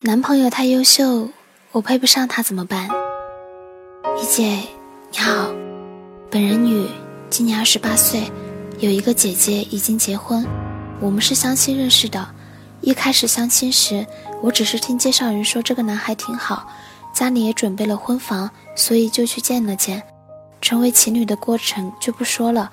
男朋友太优秀，我配不上他怎么办？一姐，你好，本人女，今年二十八岁，有一个姐姐已经结婚，我们是相亲认识的。一开始相亲时，我只是听介绍人说这个男孩挺好，家里也准备了婚房，所以就去见了见。成为情侣的过程就不说了，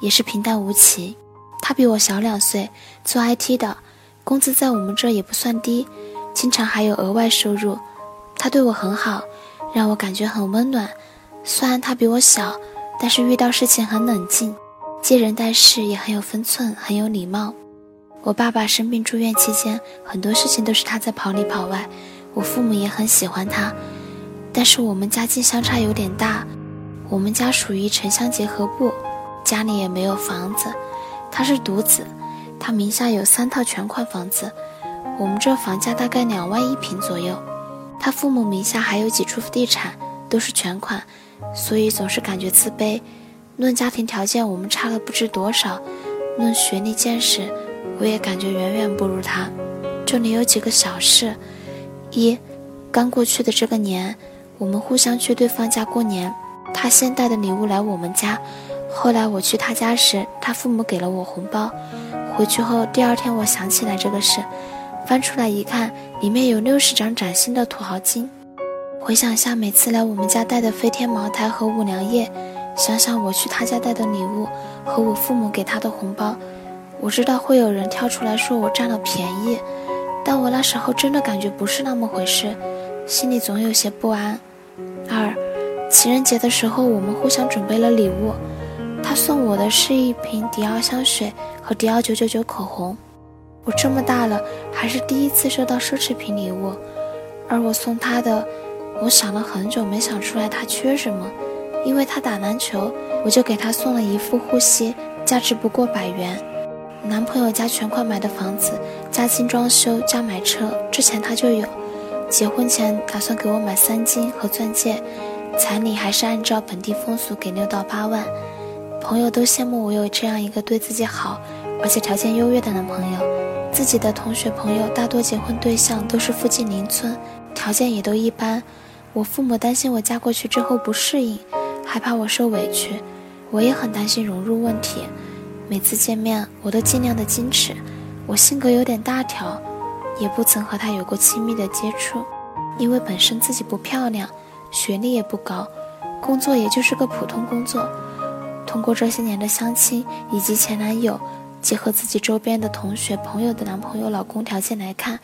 也是平淡无奇。他比我小两岁，做 IT 的，工资在我们这也不算低。经常还有额外收入，他对我很好，让我感觉很温暖。虽然他比我小，但是遇到事情很冷静，接人待事也很有分寸，很有礼貌。我爸爸生病住院期间，很多事情都是他在跑里跑外。我父母也很喜欢他，但是我们家境相差有点大，我们家属于城乡结合部，家里也没有房子。他是独子，他名下有三套全款房子。我们这房价大概两万一平左右，他父母名下还有几处地产，都是全款，所以总是感觉自卑。论家庭条件，我们差了不知多少；论学历见识，我也感觉远远不如他。这里有几个小事：一，刚过去的这个年，我们互相去对方家过年，他先带的礼物来我们家，后来我去他家时，他父母给了我红包。回去后第二天，我想起来这个事。翻出来一看，里面有六十张崭新的土豪金。回想下每次来我们家带的飞天茅台和五粮液，想想我去他家带的礼物和我父母给他的红包，我知道会有人跳出来说我占了便宜，但我那时候真的感觉不是那么回事，心里总有些不安。二，情人节的时候我们互相准备了礼物，他送我的是一瓶迪奥香水和迪奥九九九口红。我这么大了，还是第一次收到奢侈品礼物，而我送他的，我想了很久没想出来他缺什么，因为他打篮球，我就给他送了一副护膝，价值不过百元。男朋友家全款买的房子，加精装修加买车，之前他就有。结婚前打算给我买三金和钻戒，彩礼还是按照本地风俗给六到八万。朋友都羡慕我有这样一个对自己好，而且条件优越的男朋友。自己的同学朋友大多结婚对象都是附近邻村，条件也都一般。我父母担心我嫁过去之后不适应，害怕我受委屈。我也很担心融入问题。每次见面，我都尽量的矜持。我性格有点大条，也不曾和他有过亲密的接触，因为本身自己不漂亮，学历也不高，工作也就是个普通工作。通过这些年的相亲以及前男友。结合自己周边的同学、朋友的男朋友、老公条件来看，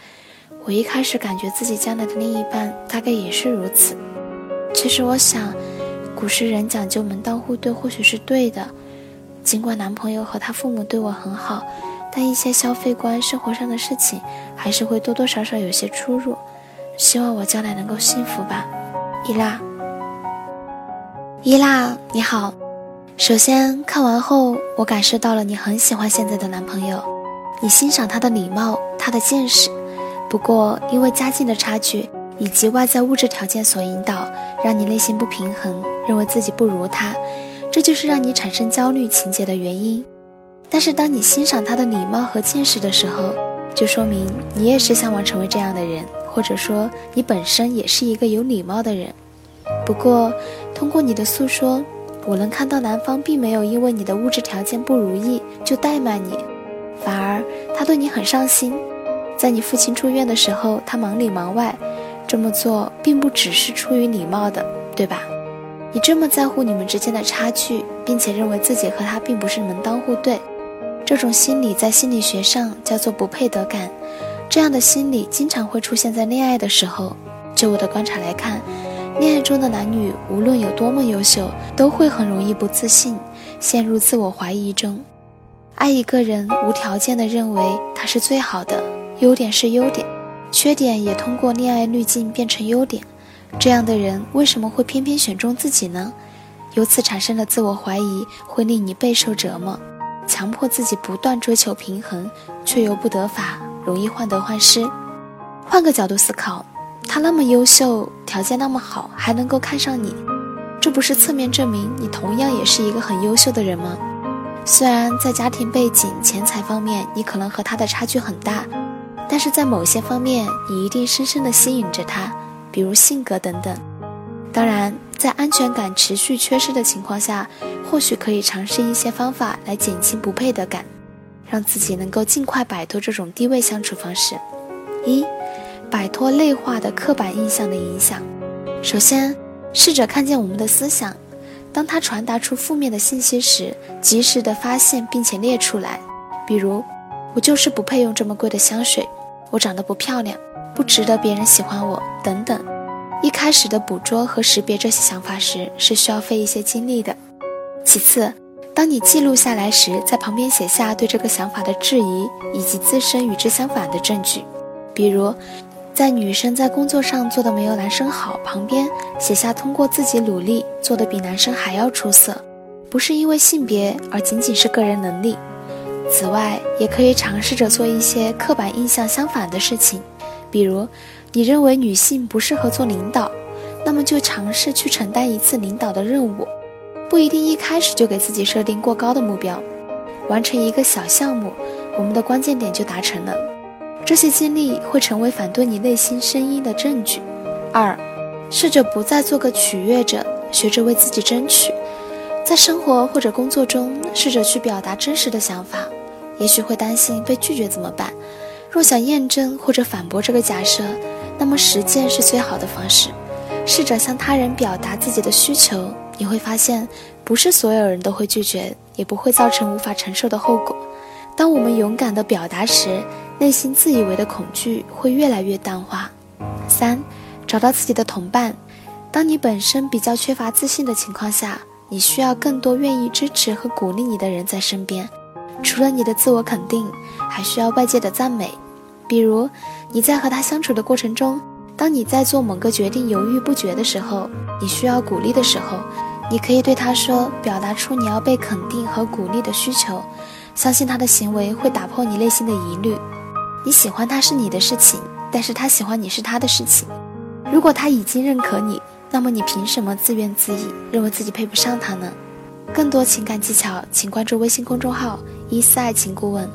我一开始感觉自己将来的另一半大概也是如此。其实我想，古时人讲究门当户对，或许是对的。尽管男朋友和他父母对我很好，但一些消费观、生活上的事情还是会多多少少有些出入。希望我将来能够幸福吧，伊拉。伊拉，你好。首先看完后，我感受到了你很喜欢现在的男朋友，你欣赏他的礼貌，他的见识。不过因为家境的差距以及外在物质条件所引导，让你内心不平衡，认为自己不如他，这就是让你产生焦虑情节的原因。但是当你欣赏他的礼貌和见识的时候，就说明你也是向往成为这样的人，或者说你本身也是一个有礼貌的人。不过通过你的诉说。我能看到男方并没有因为你的物质条件不如意就怠慢你，反而他对你很上心。在你父亲住院的时候，他忙里忙外，这么做并不只是出于礼貌的，对吧？你这么在乎你们之间的差距，并且认为自己和他并不是门当户对，这种心理在心理学上叫做不配得感。这样的心理经常会出现在恋爱的时候。就我的观察来看。恋爱中的男女无论有多么优秀，都会很容易不自信，陷入自我怀疑中。爱一个人，无条件的认为他是最好的，优点是优点，缺点也通过恋爱滤镜变成优点。这样的人为什么会偏偏选中自己呢？由此产生的自我怀疑会令你备受折磨，强迫自己不断追求平衡，却又不得法，容易患得患失。换个角度思考。他那么优秀，条件那么好，还能够看上你，这不是侧面证明你同样也是一个很优秀的人吗？虽然在家庭背景、钱财方面，你可能和他的差距很大，但是在某些方面，你一定深深的吸引着他，比如性格等等。当然，在安全感持续缺失的情况下，或许可以尝试一些方法来减轻不配得感，让自己能够尽快摆脱这种低位相处方式。一，摆脱内化的刻板印象的影响。首先，试着看见我们的思想，当他传达出负面的信息时，及时的发现并且列出来。比如，我就是不配用这么贵的香水。我长得不漂亮，不值得别人喜欢我，等等。一开始的捕捉和识别这些想法时，是需要费一些精力的。其次，当你记录下来时，在旁边写下对这个想法的质疑，以及自身与之相反的证据。比如，在女生在工作上做的没有男生好，旁边写下通过自己努力做的比男生还要出色，不是因为性别，而仅仅是个人能力。此外，也可以尝试着做一些刻板印象相反的事情，比如，你认为女性不适合做领导，那么就尝试去承担一次领导的任务，不一定一开始就给自己设定过高的目标，完成一个小项目，我们的关键点就达成了。这些经历会成为反对你内心声音的证据。二，试着不再做个取悦者，学着为自己争取，在生活或者工作中，试着去表达真实的想法。也许会担心被拒绝怎么办？若想验证或者反驳这个假设，那么实践是最好的方式。试着向他人表达自己的需求，你会发现，不是所有人都会拒绝，也不会造成无法承受的后果。当我们勇敢地表达时，内心自以为的恐惧会越来越淡化。三，找到自己的同伴。当你本身比较缺乏自信的情况下，你需要更多愿意支持和鼓励你的人在身边。除了你的自我肯定，还需要外界的赞美。比如，你在和他相处的过程中，当你在做某个决定犹豫不决的时候，你需要鼓励的时候，你可以对他说，表达出你要被肯定和鼓励的需求。相信他的行为会打破你内心的疑虑。你喜欢他是你的事情，但是他喜欢你是他的事情。如果他已经认可你，那么你凭什么自怨自艾，认为自己配不上他呢？更多情感技巧，请关注微信公众号“一思爱情顾问”。